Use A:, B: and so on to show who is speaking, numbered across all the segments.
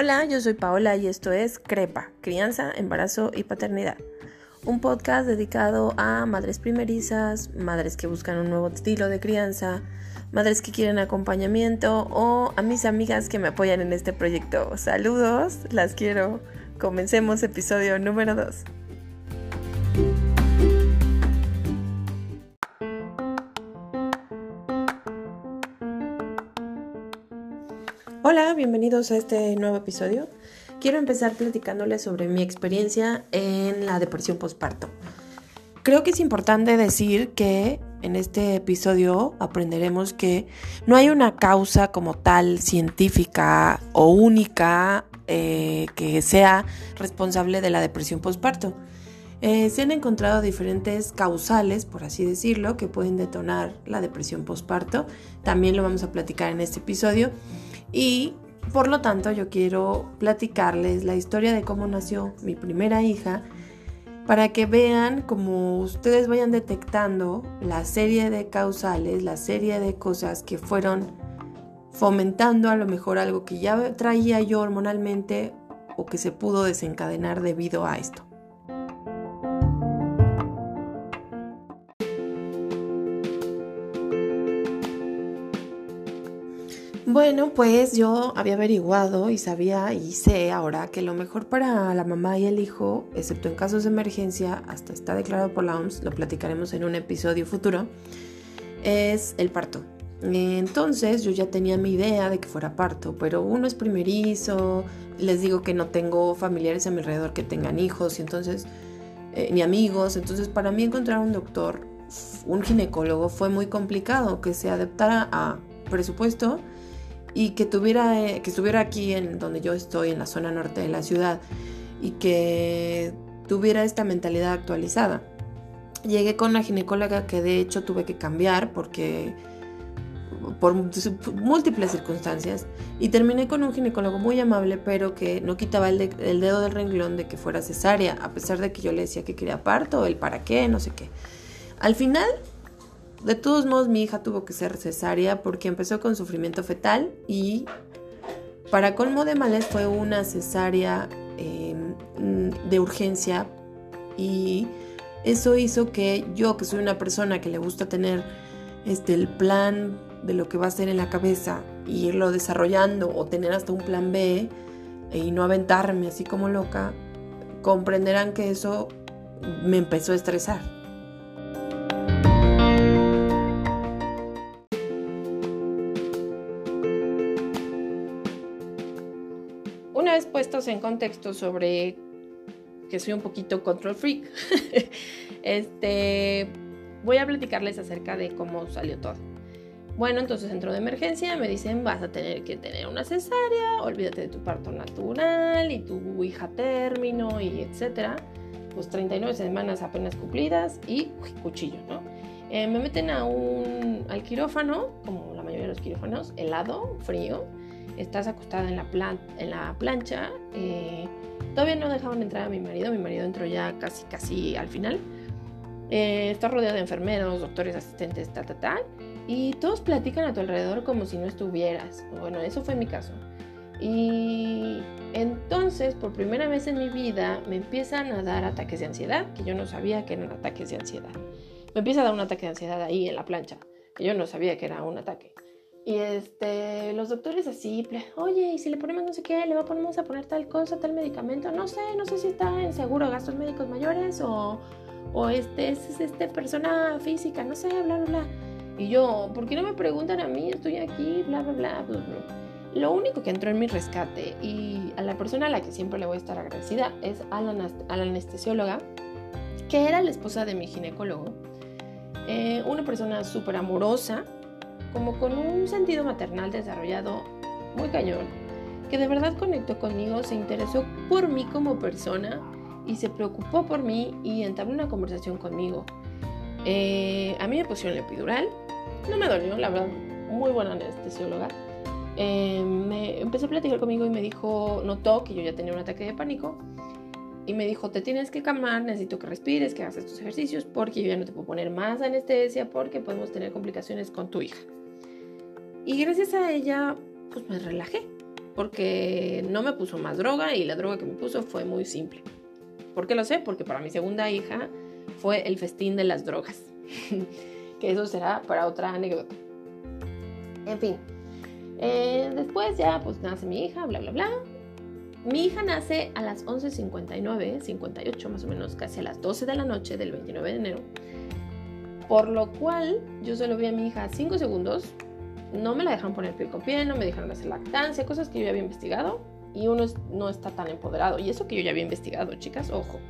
A: Hola, yo soy Paola y esto es CREPA, Crianza, Embarazo y Paternidad. Un podcast dedicado a madres primerizas, madres que buscan un nuevo estilo de crianza, madres que quieren acompañamiento o a mis amigas que me apoyan en este proyecto. Saludos, las quiero. Comencemos episodio número 2. Bienvenidos a este nuevo episodio. Quiero empezar platicándoles sobre mi experiencia en la depresión postparto. Creo que es importante decir que en este episodio aprenderemos que no hay una causa como tal científica o única eh, que sea responsable de la depresión postparto. Eh, se han encontrado diferentes causales, por así decirlo, que pueden detonar la depresión postparto. También lo vamos a platicar en este episodio. Y por lo tanto yo quiero platicarles la historia de cómo nació mi primera hija para que vean como ustedes vayan detectando la serie de causales, la serie de cosas que fueron fomentando a lo mejor algo que ya traía yo hormonalmente o que se pudo desencadenar debido a esto. Bueno, pues yo había averiguado y sabía y sé ahora que lo mejor para la mamá y el hijo, excepto en casos de emergencia, hasta está declarado por la OMS, lo platicaremos en un episodio futuro, es el parto. Entonces yo ya tenía mi idea de que fuera parto, pero uno es primerizo, les digo que no tengo familiares a mi alrededor que tengan hijos, y entonces, eh, ni amigos, entonces para mí encontrar un doctor, un ginecólogo fue muy complicado, que se adaptara a presupuesto, y que tuviera eh, que estuviera aquí en donde yo estoy en la zona norte de la ciudad y que tuviera esta mentalidad actualizada. Llegué con una ginecóloga que de hecho tuve que cambiar porque por múltiples circunstancias y terminé con un ginecólogo muy amable pero que no quitaba el, el, dedo del renglón de que fuera cesárea a pesar de que yo le decía que quería parto, el para qué, no sé qué. Al final de todos modos, mi hija tuvo que ser cesárea porque empezó con sufrimiento fetal y para colmo de males fue una cesárea em, de urgencia y eso hizo que yo, que soy una persona que le gusta tener este, el plan de lo que va a hacer en la cabeza y irlo desarrollando o tener hasta un plan B y no aventarme así como loca, comprenderán que eso me empezó a estresar. En contexto sobre que soy un poquito control freak, este, voy a platicarles acerca de cómo salió todo. Bueno, entonces entró de emergencia, me dicen vas a tener que tener una cesárea, olvídate de tu parto natural y tu hija término y etcétera. Pues 39 semanas apenas cumplidas y cuchillo, ¿no? Eh, me meten a un, al quirófano, como la mayoría de los quirófanos, helado, frío estás acostada en la, plancha. Eh, todavía no dejaban entrar a mi marido, mi marido entró ya casi, casi al final. Eh, está rodeado de enfermeros, doctores, asistentes, tal, tal, tal. Y todos platican a tu alrededor como si no estuvieras. Bueno, eso fue mi caso. Y entonces, por primera vez en mi vida, me empiezan a dar ataques de ansiedad, que yo no sabía que eran ataques de ansiedad. Me empieza a dar un ataque de ansiedad ahí en la plancha, que yo no sabía que era un ataque. Y este, los doctores así, oye, y si le ponemos no sé qué, le vamos a poner tal cosa, tal medicamento, no sé, no sé si está en seguro gastos médicos mayores o, o este, es este persona física, no sé, bla, bla, bla. Y yo, ¿por qué no me preguntan a mí? Estoy aquí, bla, bla, bla. bla, Lo único que entró en mi rescate y a la persona a la que siempre le voy a estar agradecida es a la, anestesióloga, que era la esposa de mi ginecólogo. Eh, una persona súper amorosa, como con un sentido maternal desarrollado muy cañón, que de verdad conectó conmigo, se interesó por mí como persona y se preocupó por mí y entabló una conversación conmigo. Eh, a mí me pusieron el epidural, no me dolió, la verdad, muy buena anestesióloga. Eh, me empezó a platicar conmigo y me dijo, notó que yo ya tenía un ataque de pánico y me dijo, te tienes que calmar, necesito que respires, que hagas estos ejercicios porque yo ya no te puedo poner más anestesia porque podemos tener complicaciones con tu hija. Y gracias a ella, pues me relajé. porque no me puso más droga y la droga que me puso fue muy simple. ¿Por qué lo sé? Porque para mi segunda hija fue el festín de las drogas. que eso será para otra anécdota. En fin. Eh, después ya pues nace mi hija, bla, bla, bla. Mi hija nace a las 11.59, 58 más o menos, casi a las 12 de la noche del 29 de enero. Por lo cual yo solo vi a mi hija 5 segundos. No me la dejaron poner piel con piel, no me dejaron hacer lactancia, cosas que yo ya había investigado. Y uno no está tan empoderado. Y eso que yo ya había investigado, chicas, ojo.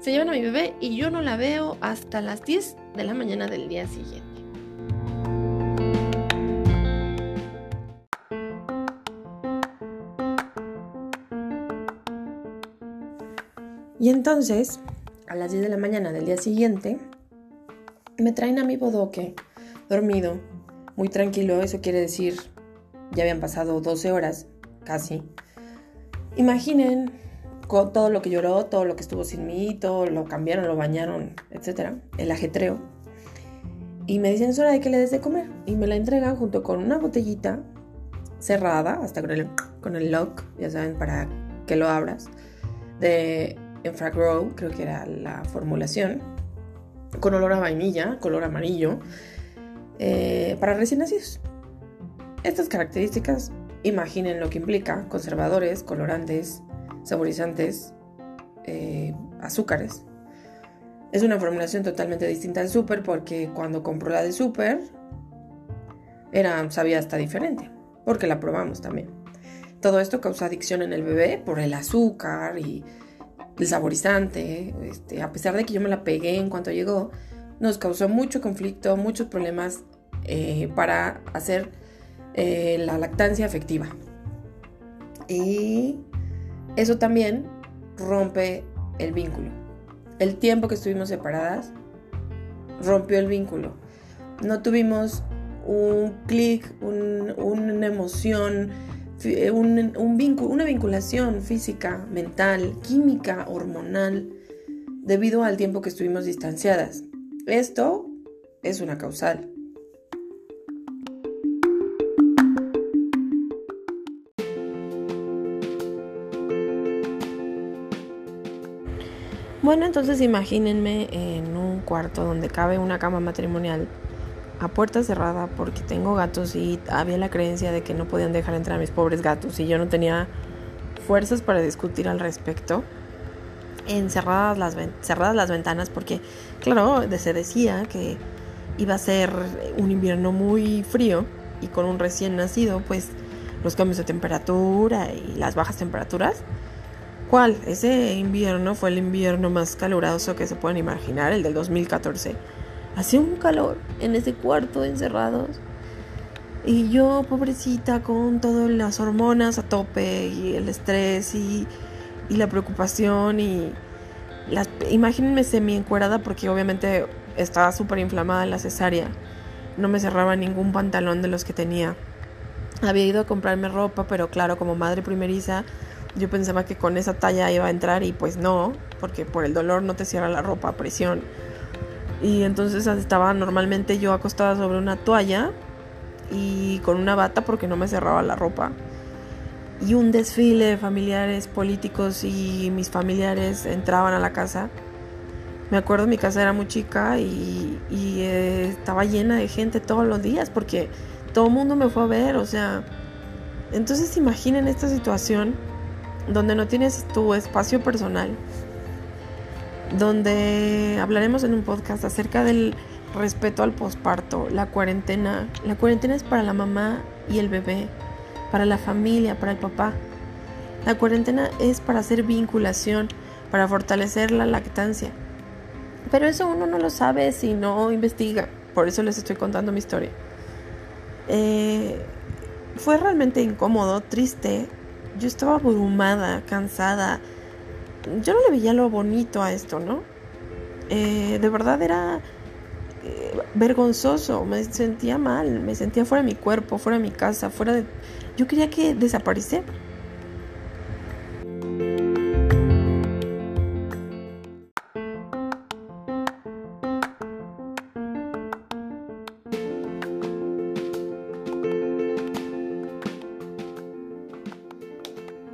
A: Se llevan a mi bebé y yo no la veo hasta las 10 de la mañana del día siguiente. Y entonces, a las 10 de la mañana del día siguiente, me traen a mi bodoque, dormido, muy tranquilo, eso quiere decir, ya habían pasado 12 horas, casi. Imaginen todo lo que lloró, todo lo que estuvo sin mí, todo lo cambiaron, lo bañaron, etcétera, el ajetreo. Y me dicen, es hora de que le des de comer. Y me la entregan junto con una botellita cerrada, hasta con el, con el lock, ya saben, para que lo abras, de Enfragrow, creo que era la formulación, con olor a vainilla, color amarillo, eh, para recién nacidos. Estas características, imaginen lo que implica, conservadores, colorantes, saborizantes, eh, azúcares. Es una formulación totalmente distinta al super porque cuando compró la de super, era, sabía hasta diferente, porque la probamos también. Todo esto causa adicción en el bebé por el azúcar y el saborizante, este, a pesar de que yo me la pegué en cuanto llegó, nos causó mucho conflicto, muchos problemas eh, para hacer eh, la lactancia efectiva. Y eso también rompe el vínculo. El tiempo que estuvimos separadas rompió el vínculo. No tuvimos un clic, una emoción, eh, un, vínculo, una vinculación física, mental, química, hormonal, debido al tiempo que estuvimos distanciadas. Esto es una causal. Bueno, entonces imagínense en un cuarto donde cabe una cama matrimonial a puerta cerrada porque tengo gatos y había la creencia de que no podían dejar entrar a mis pobres gatos y yo no tenía fuerzas para discutir al respecto. Encerradas las, cerradas las ventanas porque, claro, se decía que iba a ser un invierno muy frío y con un recién nacido, pues los cambios de temperatura y las bajas temperaturas. ¿Cuál? Ese invierno fue el invierno más caluroso que se pueden imaginar, el del 2014 Hacía un calor en ese cuarto encerrados. Y yo, pobrecita, con todas las hormonas a tope y el estrés y, la preocupación y las, imagínense semi encuerada porque obviamente estaba súper inflamada la cesárea. No me cerraba ningún pantalón de los que tenía. Había ido a comprarme ropa, pero claro, como madre primeriza, yo pensaba que con esa talla iba a entrar y pues no, porque por el dolor no te cierra la ropa a presión. Y entonces estaba normalmente yo acostada sobre una toalla y con una bata porque no me cerraba la ropa. Y un desfile de familiares políticos y mis familiares entraban a la casa. Me acuerdo mi casa era muy chica y, eh, estaba llena de gente todos los días porque todo el mundo me fue a ver, o sea... Entonces imaginen esta situación donde no tienes tu espacio personal, donde hablaremos en un podcast acerca del respeto al posparto, la cuarentena. La cuarentena es para la mamá y el bebé, para la familia, para el papá. La cuarentena es para hacer vinculación, para fortalecer la lactancia. Pero eso uno no lo sabe si no investiga. Por eso les estoy contando mi historia. Eh, fue realmente incómodo, triste. Yo estaba abrumada, cansada, yo no le veía lo bonito a esto, ¿no? Eh, de verdad era eh, vergonzoso, me sentía mal, me sentía fuera de mi cuerpo, fuera de mi casa, fuera de... Yo quería que desapareciera.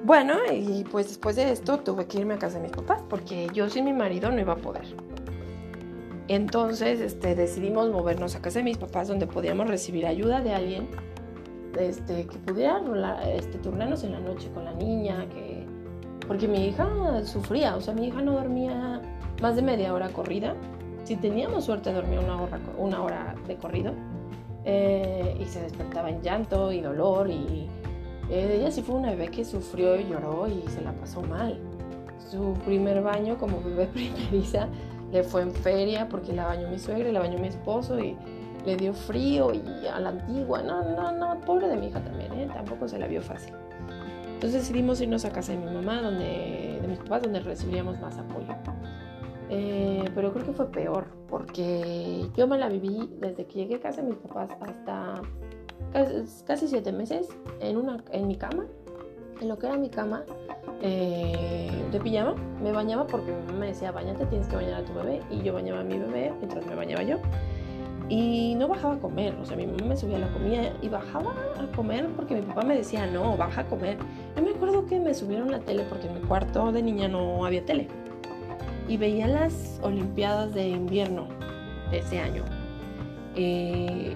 A: Bueno, y pues después de esto tuve que irme a casa de mis papás porque yo sin mi marido no iba a poder. Entonces este, decidimos movernos a casa de mis papás donde podíamos recibir ayuda de alguien este, que pudiera este, turnarnos en la noche con la niña, que... porque mi hija sufría, o sea, mi hija no dormía más de media hora corrida. Si teníamos suerte dormía una hora, una hora de corrido eh, y se despertaba en llanto y dolor y eh, ella sí fue una bebé que sufrió y lloró y se la pasó mal. Su primer baño como bebé primeriza le fue en feria porque la bañó mi suegra y la bañó mi esposo y le dio frío y a la antigua, no, no, no, pobre de mi hija también, ¿eh? tampoco se la vio fácil. Entonces decidimos irnos a casa de mi mamá, donde, de mis papás, donde recibiríamos más apoyo. Eh, pero creo que fue peor, porque yo me la viví desde que llegué a casa de mis papás hasta casi, siete meses en, una, en mi cama, en lo que era mi cama, eh, de pijama. Me bañaba porque mi mamá me decía, bañate, tienes que bañar a tu bebé. Y yo bañaba a mi bebé mientras me bañaba yo. Y no bajaba a comer, o sea, mi mamá me subía la comida y bajaba a comer porque mi papá me decía, no, baja a comer. Yo me acuerdo que me subieron la tele porque en mi cuarto de niña no había tele. Y veía las Olimpiadas de invierno de ese año. Eh,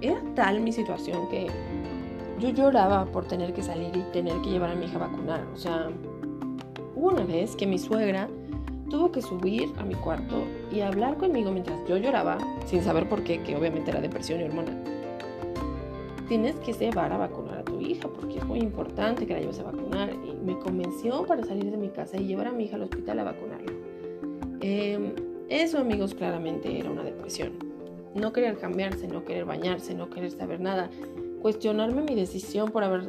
A: era tal mi situación que yo lloraba por tener que salir y tener que llevar a mi hija a vacunar. O sea, hubo una vez que mi suegra tuvo que subir a mi cuarto y hablar conmigo mientras yo lloraba, sin saber por qué, que obviamente era depresión y hormona. Tienes que llevar a vacunar a tu hija porque es muy importante que la lleves a vacunar. Y me convenció para salir de mi casa y llevar a mi hija al hospital a vacunarla. Em, eso, amigos, claramente era una depresión. No querer cambiarse, no querer bañarse, no querer saber nada. Cuestionarme mi decisión por haber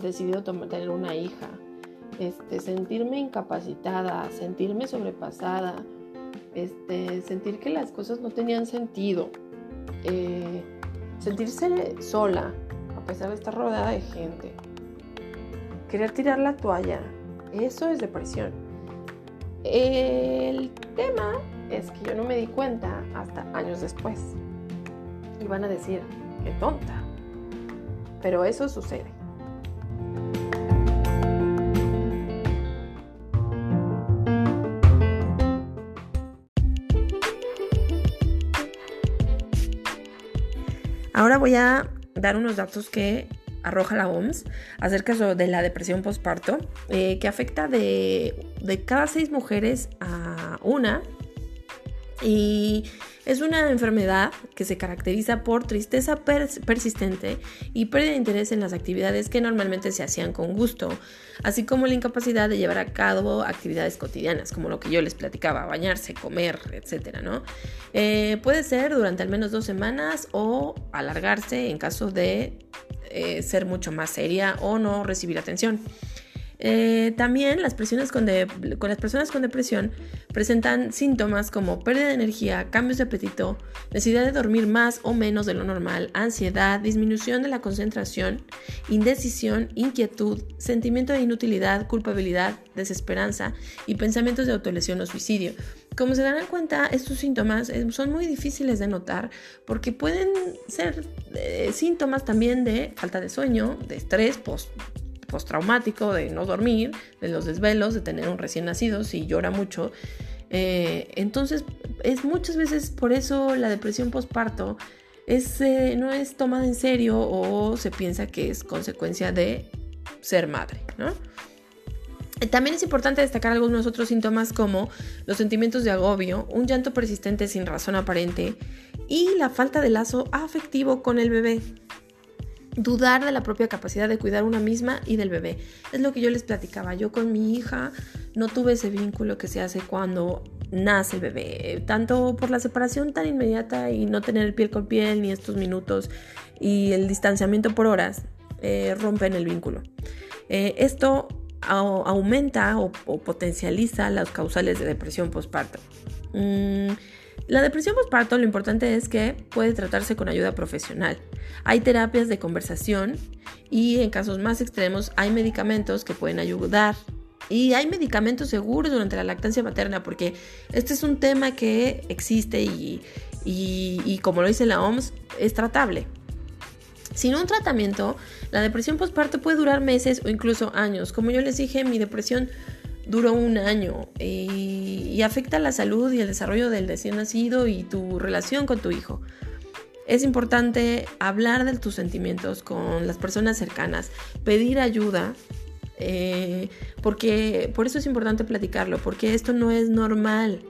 A: decidido tener una hija este, sentirme incapacitada, sentirme sobrepasada, este, sentir que las cosas no tenían sentido, eh, sentirse sola a pesar de estar rodeada de gente, querer tirar la toalla, eso es depresión. El tema es que yo no me di cuenta hasta años después. Y van a decir, qué tonta. Pero eso sucede. Ahora voy a dar unos datos que arroja la OMS acerca de la depresión postparto, eh, que afecta de, de cada seis mujeres a una. Y es una enfermedad que se caracteriza por tristeza persistente y pérdida de interés en las actividades que normalmente se hacían con gusto, así como la incapacidad de llevar a cabo actividades cotidianas, como lo que yo les platicaba, bañarse, comer, etc. ¿no? Eh, puede ser durante al menos dos semanas o alargarse en caso de eh, ser mucho más seria o no recibir atención. Eh, también las, con, las personas con depresión presentan síntomas como pérdida de energía, cambios de apetito, necesidad de dormir más o menos de lo normal, ansiedad, disminución de la concentración, indecisión, inquietud, sentimiento de inutilidad, culpabilidad, desesperanza y pensamientos de autolesión o suicidio. Como se darán cuenta, estos síntomas eh, son muy difíciles de notar porque pueden ser eh, síntomas también de falta de sueño, de estrés post postraumático de no dormir, de los desvelos, de tener un recién nacido, si llora mucho. Eh, entonces, es muchas veces por eso la depresión postparto es, eh, no es tomada en serio o se piensa que es consecuencia de ser madre, ¿no? Eh, también es importante destacar algunos otros síntomas como los sentimientos de agobio, un llanto persistente sin razón aparente y la falta de lazo afectivo con el bebé dudar de la propia capacidad de cuidar una misma y del bebé. Es lo que yo les platicaba. Yo con mi hija no tuve ese vínculo que se hace cuando nace el bebé, tanto por la separación tan inmediata y no tener el piel con piel ni estos minutos y el distanciamiento por horas eh, rompen el vínculo. Eh, esto aumenta o, potencializa las causales de depresión postparto. Mm, la depresión postparto lo importante es que puede tratarse con ayuda profesional. Hay terapias de conversación y en casos más extremos hay medicamentos que pueden ayudar. Y hay medicamentos seguros durante la lactancia materna porque este es un tema que existe y, como lo dice la OMS, es tratable. Sin un tratamiento, la depresión postparto puede durar meses o incluso años. Como yo les dije, mi depresión duró un año y, y, afecta la salud y el desarrollo del recién nacido y tu relación con tu hijo. Es importante hablar de tus sentimientos con las personas cercanas, pedir ayuda, eh, porque por eso es importante platicarlo, porque esto no es normal.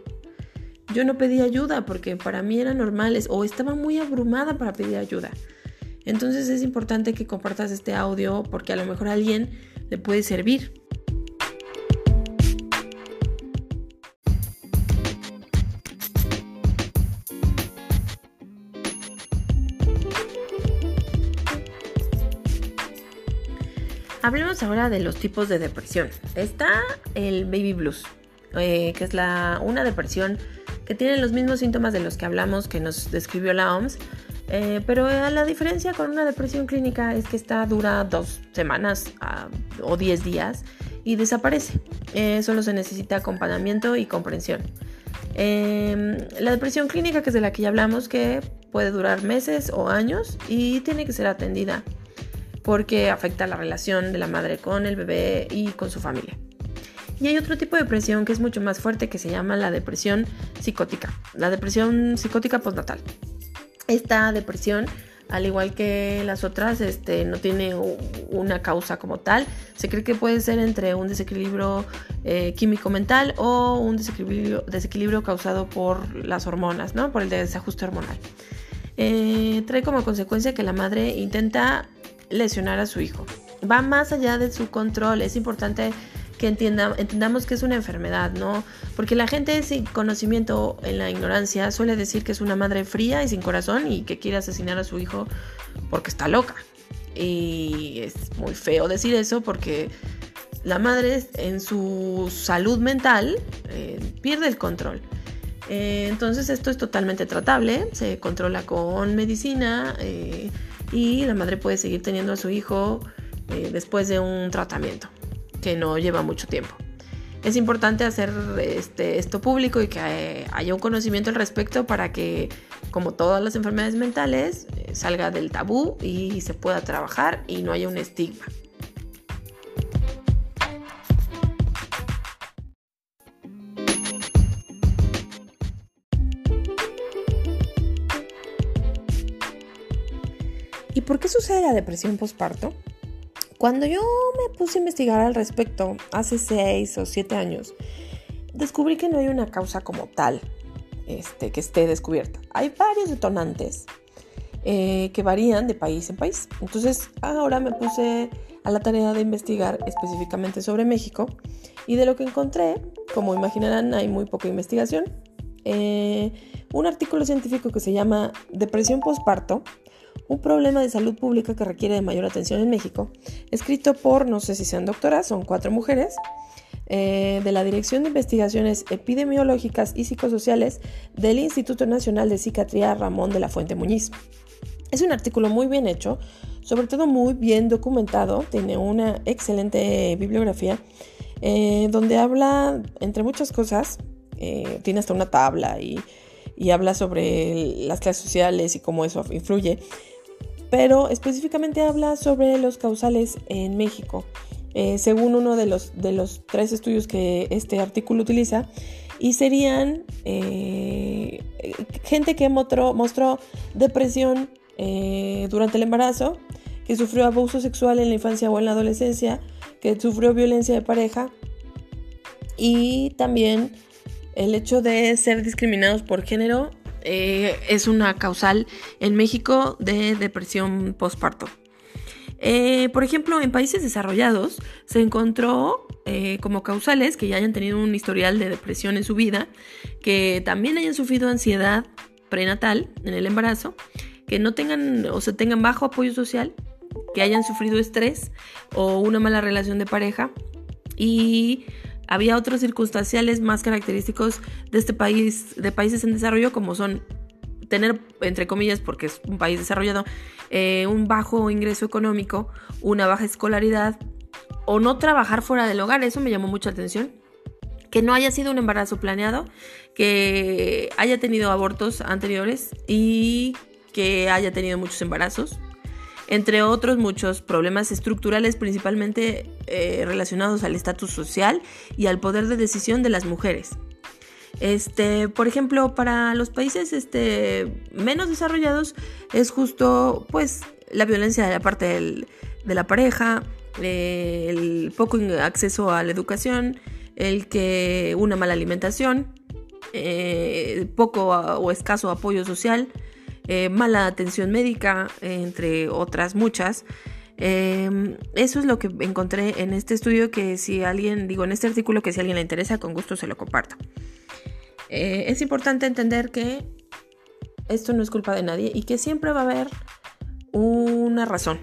A: Yo no pedí ayuda porque para mí era normal o estaba muy abrumada para pedir ayuda. Entonces es importante que compartas este audio porque a lo mejor a alguien le puede servir. Hablemos ahora de los tipos de depresión. Está el baby blues, eh, que es la, una depresión que tiene los mismos síntomas de los que hablamos que nos describió la OMS, eh, pero la diferencia con una depresión clínica es que esta dura dos semanas ah, o diez días y desaparece. Eh, solo se necesita acompañamiento y comprensión. Em, la depresión clínica, que es de la que ya hablamos, que puede durar meses o años y tiene que ser atendida porque afecta la relación de la madre con el bebé y con su familia. Y hay otro tipo de depresión que es mucho más fuerte que se llama la depresión psicótica, la depresión psicótica postnatal. Esta depresión, al igual que las otras, este, no tiene una causa como tal. Se cree que puede ser entre un desequilibrio eh, químico mental o un desequilibrio, desequilibrio, causado por las hormonas, ¿no? por el desajuste hormonal. Eh, trae como consecuencia que la madre intenta lesionar a su hijo. Va más allá de su control. Es importante que entendamos que es una enfermedad, ¿no? Porque la gente sin conocimiento, en la ignorancia, suele decir que es una madre fría y sin corazón y que quiere asesinar a su hijo porque está loca. Y es muy feo decir eso porque la madre en su salud mental eh, pierde el control. Eh, entonces esto es totalmente tratable, se controla con medicina. Eh, y la madre puede seguir teniendo a su hijo eh, después de un tratamiento que no lleva mucho tiempo. Es importante hacer este, esto público y que eh, haya un conocimiento al respecto para que, como todas las enfermedades mentales, eh, salga del tabú y se pueda trabajar y no haya un estigma. Por qué sucede la depresión postparto? Cuando yo me puse a investigar al respecto hace 6 o 7 años, descubrí que no hay una causa como tal este, que esté descubierta. Hay varios detonantes eh, que varían de país en país. Entonces ahora me puse a la tarea de investigar específicamente sobre México y de lo que encontré, como imaginarán, hay muy poca investigación. Eh, un artículo científico que se llama Depresión postparto un problema de salud pública que requiere de mayor atención en México, escrito por, no sé si sean doctoras, son cuatro mujeres, eh, de la Dirección de Investigaciones Epidemiológicas y Psicosociales del Instituto Nacional de Psiquiatría Ramón de la Fuente Muñiz. Es un artículo muy bien hecho, sobre todo muy bien documentado, tiene una excelente bibliografía, eh, donde habla, entre muchas cosas, eh, tiene hasta una tabla y, y habla sobre las clases sociales y cómo eso influye pero específicamente habla sobre los causales en México. Eh, según uno de los, de los tres estudios que este artículo utiliza, y serían eh, gente que mostró, depresión eh, durante el embarazo, que sufrió abuso sexual en la infancia o en la adolescencia, que sufrió violencia de pareja y también el hecho de ser discriminados por género eh, es una causal en México de depresión postparto. Eh, por ejemplo, en países desarrollados se encontró eh, como causales que ya hayan tenido un historial de depresión en su vida, que también hayan sufrido ansiedad prenatal en el embarazo, que no tengan o se tengan bajo apoyo social, que hayan sufrido estrés o una mala relación de pareja y había otros circunstanciales más característicos de este país, de países en desarrollo, como son tener, entre comillas, porque es un país desarrollado, eh, un bajo ingreso económico, una baja escolaridad o no trabajar fuera del hogar. Eso me llamó mucha atención. Que no haya sido un embarazo planeado, que haya tenido abortos anteriores y que haya tenido muchos embarazos, entre otros muchos problemas estructurales principalmente eh, relacionados al estatus social y al poder de decisión de las mujeres. Este, por ejemplo, para los países este, menos desarrollados es justo pues la violencia de la parte de la pareja, el poco acceso a la educación, el que una mala alimentación, eh, poco o escaso apoyo social, eh, mala atención médica, entre otras muchas. Em, eso es lo que encontré en este estudio que si alguien, digo en este artículo que si alguien le interesa, con gusto se lo comparto. Eh, es importante entender que esto no es culpa de nadie y que siempre va a haber una razón.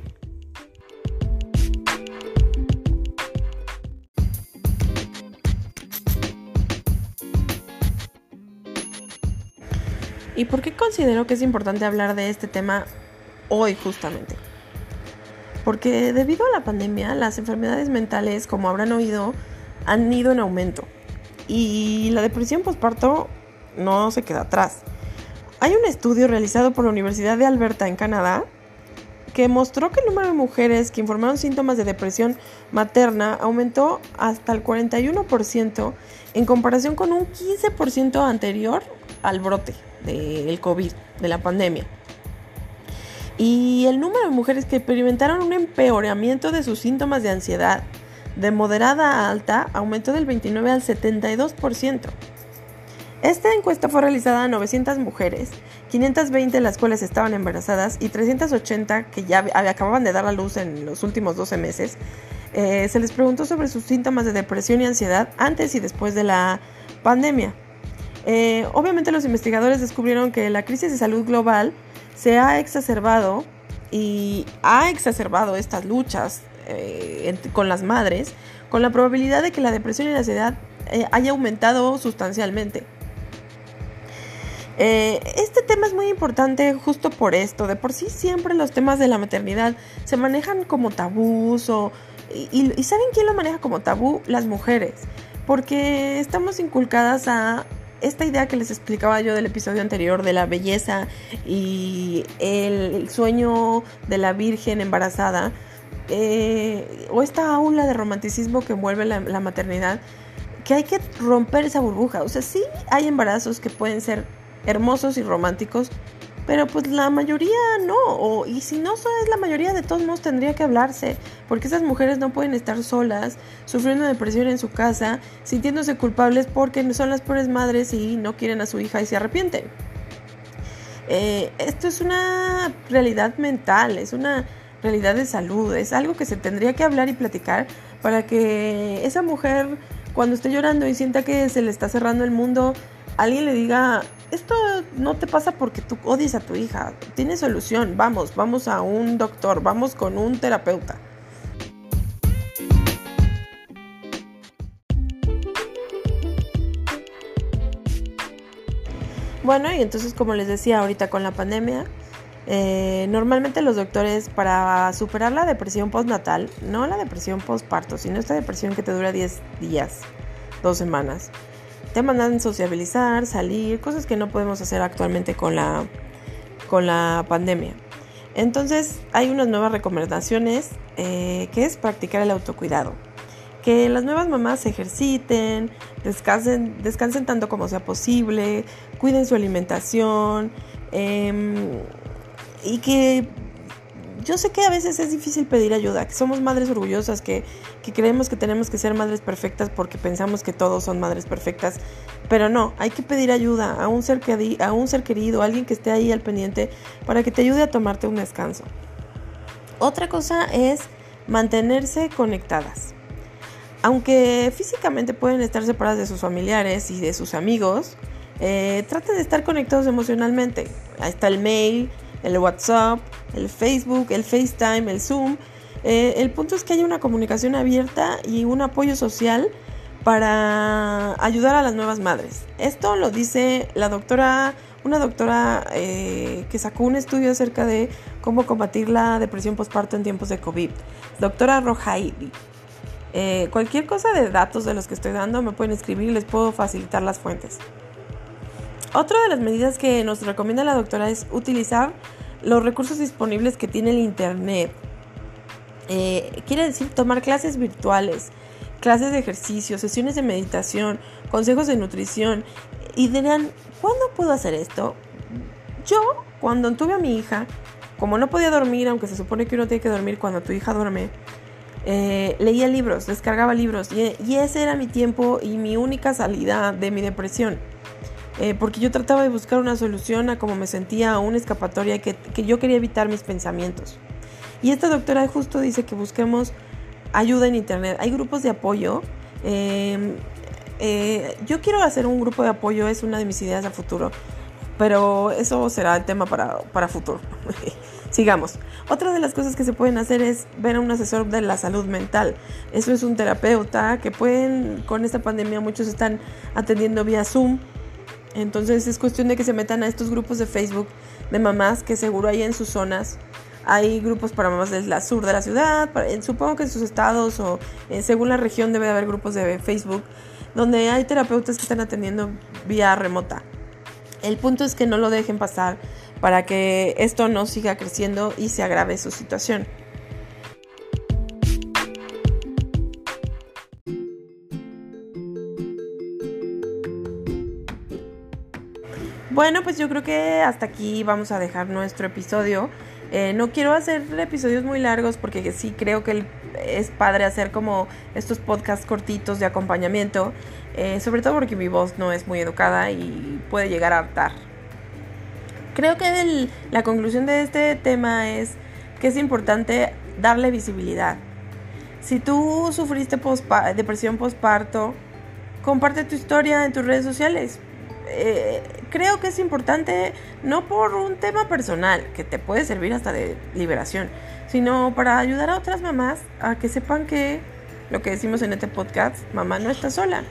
A: ¿Y por qué considero que es importante hablar de este tema hoy justamente? Porque debido a la pandemia, las enfermedades mentales, como habrán oído, han ido en aumento. Y la depresión postparto no se queda atrás. Hay un estudio realizado por la Universidad de Alberta en Canadá que mostró que el número de mujeres que informaron síntomas de depresión materna aumentó hasta el 41% en comparación con un 15% anterior al brote del COVID, de la pandemia. Y el número de mujeres que experimentaron un empeoramiento de sus síntomas de ansiedad de moderada a alta aumentó del 29 al 72%. Esta encuesta fue realizada a 900 mujeres, 520 de las cuales estaban embarazadas y 380 que ya acababan de dar a luz en los últimos 12 meses. Eh, se les preguntó sobre sus síntomas de depresión y ansiedad antes y después de la pandemia. Eh, obviamente los investigadores descubrieron que la crisis de salud global se ha exacerbado y ha exacerbado estas luchas eh, con las madres con la probabilidad de que la depresión y la ansiedad eh, haya aumentado sustancialmente. este tema es muy importante justo por esto. De por sí siempre los temas de la maternidad se manejan como tabús y, y ¿saben quién lo maneja como tabú? Las mujeres. Porque estamos inculcadas a esta idea que les explicaba yo del episodio anterior de la belleza y el, sueño de la virgen embarazada, eh, o esta aula de romanticismo que envuelve la, la, maternidad, que hay que romper esa burbuja. O sea, sí hay embarazos que pueden ser hermosos y románticos, pero pues la mayoría no, o, y si no es la mayoría, de todos modos tendría que hablarse, porque esas mujeres no pueden estar solas, sufriendo depresión en su casa, sintiéndose culpables porque son las pobres madres y no quieren a su hija y se arrepienten. Eh, esto es una realidad mental, es una realidad de salud, es algo que se tendría que hablar y platicar para que esa mujer cuando esté llorando y sienta que se le está cerrando el mundo, alguien le diga, esto no te pasa porque tú odias a tu hija, tiene solución, vamos, vamos a un doctor, vamos con un terapeuta. Bueno, y entonces como les decía ahorita con la pandemia, eh, normalmente los doctores para superar la depresión postnatal, no la depresión postparto, sino esta depresión que te dura 10 días, dos semanas, te mandan sociabilizar, salir, cosas que no podemos hacer actualmente con la, con la pandemia. Entonces hay unas nuevas recomendaciones eh, que es practicar el autocuidado. Que las nuevas mamás se ejerciten, descansen, descansen tanto como sea posible, cuiden su alimentación em, y que yo sé que a veces es difícil pedir ayuda, que somos madres orgullosas, que, creemos que tenemos que ser madres perfectas porque pensamos que todos son madres perfectas, pero no, hay que pedir ayuda a un ser, a un ser querido, a alguien que esté ahí al pendiente para que te ayude a tomarte un descanso. Otra cosa es mantenerse conectadas. Aunque físicamente pueden estar separadas de sus familiares y de sus amigos, eh, traten de estar conectados emocionalmente. Ahí está el mail, el WhatsApp, el Facebook, el FaceTime, el Zoom. Eh, el punto es que haya una comunicación abierta y un apoyo social para ayudar a las nuevas madres. Esto lo dice la doctora, una doctora eh, que sacó un estudio acerca de cómo combatir la depresión postparto en tiempos de COVID, doctora Rojaidi. Eh, cualquier cosa de datos de los que estoy dando me pueden escribir y les puedo facilitar las fuentes. Otra de las medidas que nos recomienda la doctora es utilizar los recursos disponibles que tiene el Internet. Eh, quiere decir tomar clases virtuales, clases de ejercicio, sesiones de meditación, consejos de nutrición. Y dirán, ¿cuándo puedo hacer esto? Yo, cuando tuve a mi hija, como no podía dormir, aunque se supone que uno tiene que dormir cuando tu hija duerme, eh, leía libros, descargaba libros y, ese era mi tiempo y mi única salida de mi depresión. Eh, porque yo trataba de buscar una solución a cómo me sentía, una escapatoria que, que yo quería evitar mis pensamientos. Y esta doctora justo dice que busquemos ayuda en internet. Hay grupos de apoyo. Em, eh, yo quiero hacer un grupo de apoyo, es una de mis ideas a futuro. Pero eso será el tema para, para futuro. Sigamos. Otra de las cosas que se pueden hacer es ver a un asesor de la salud mental. Eso es un terapeuta que pueden, con esta pandemia muchos están atendiendo vía Zoom. Entonces es cuestión de que se metan a estos grupos de Facebook de mamás que seguro hay en sus zonas hay grupos para mamás del sur de la ciudad, supongo que en sus estados o eh, según la región debe haber grupos de Facebook donde hay terapeutas que están atendiendo vía remota. El punto es que no lo dejen pasar para que esto no siga creciendo y se agrave su situación. Bueno, pues yo creo que hasta aquí vamos a dejar nuestro episodio. Eh, no quiero hacer episodios muy largos porque sí creo que es padre hacer como estos podcasts cortitos de acompañamiento, eh, sobre todo porque mi voz no es muy educada y puede llegar a hartar. Creo que la conclusión de este tema es que es importante darle visibilidad. Si tú sufriste depresión postparto, comparte tu historia en tus redes sociales. Eh, creo que es importante no por un tema personal, que te puede servir hasta de liberación, sino para ayudar a otras mamás a que sepan que lo que decimos en este podcast, mamá no está sola.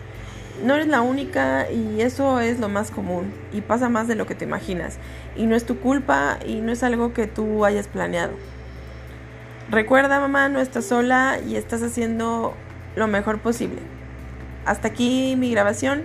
A: No eres la única y eso es lo más común y pasa más de lo que te imaginas. Y no es tu culpa y no es algo que tú hayas planeado. Recuerda mamá, no estás sola y estás haciendo lo mejor posible. Hasta aquí mi grabación.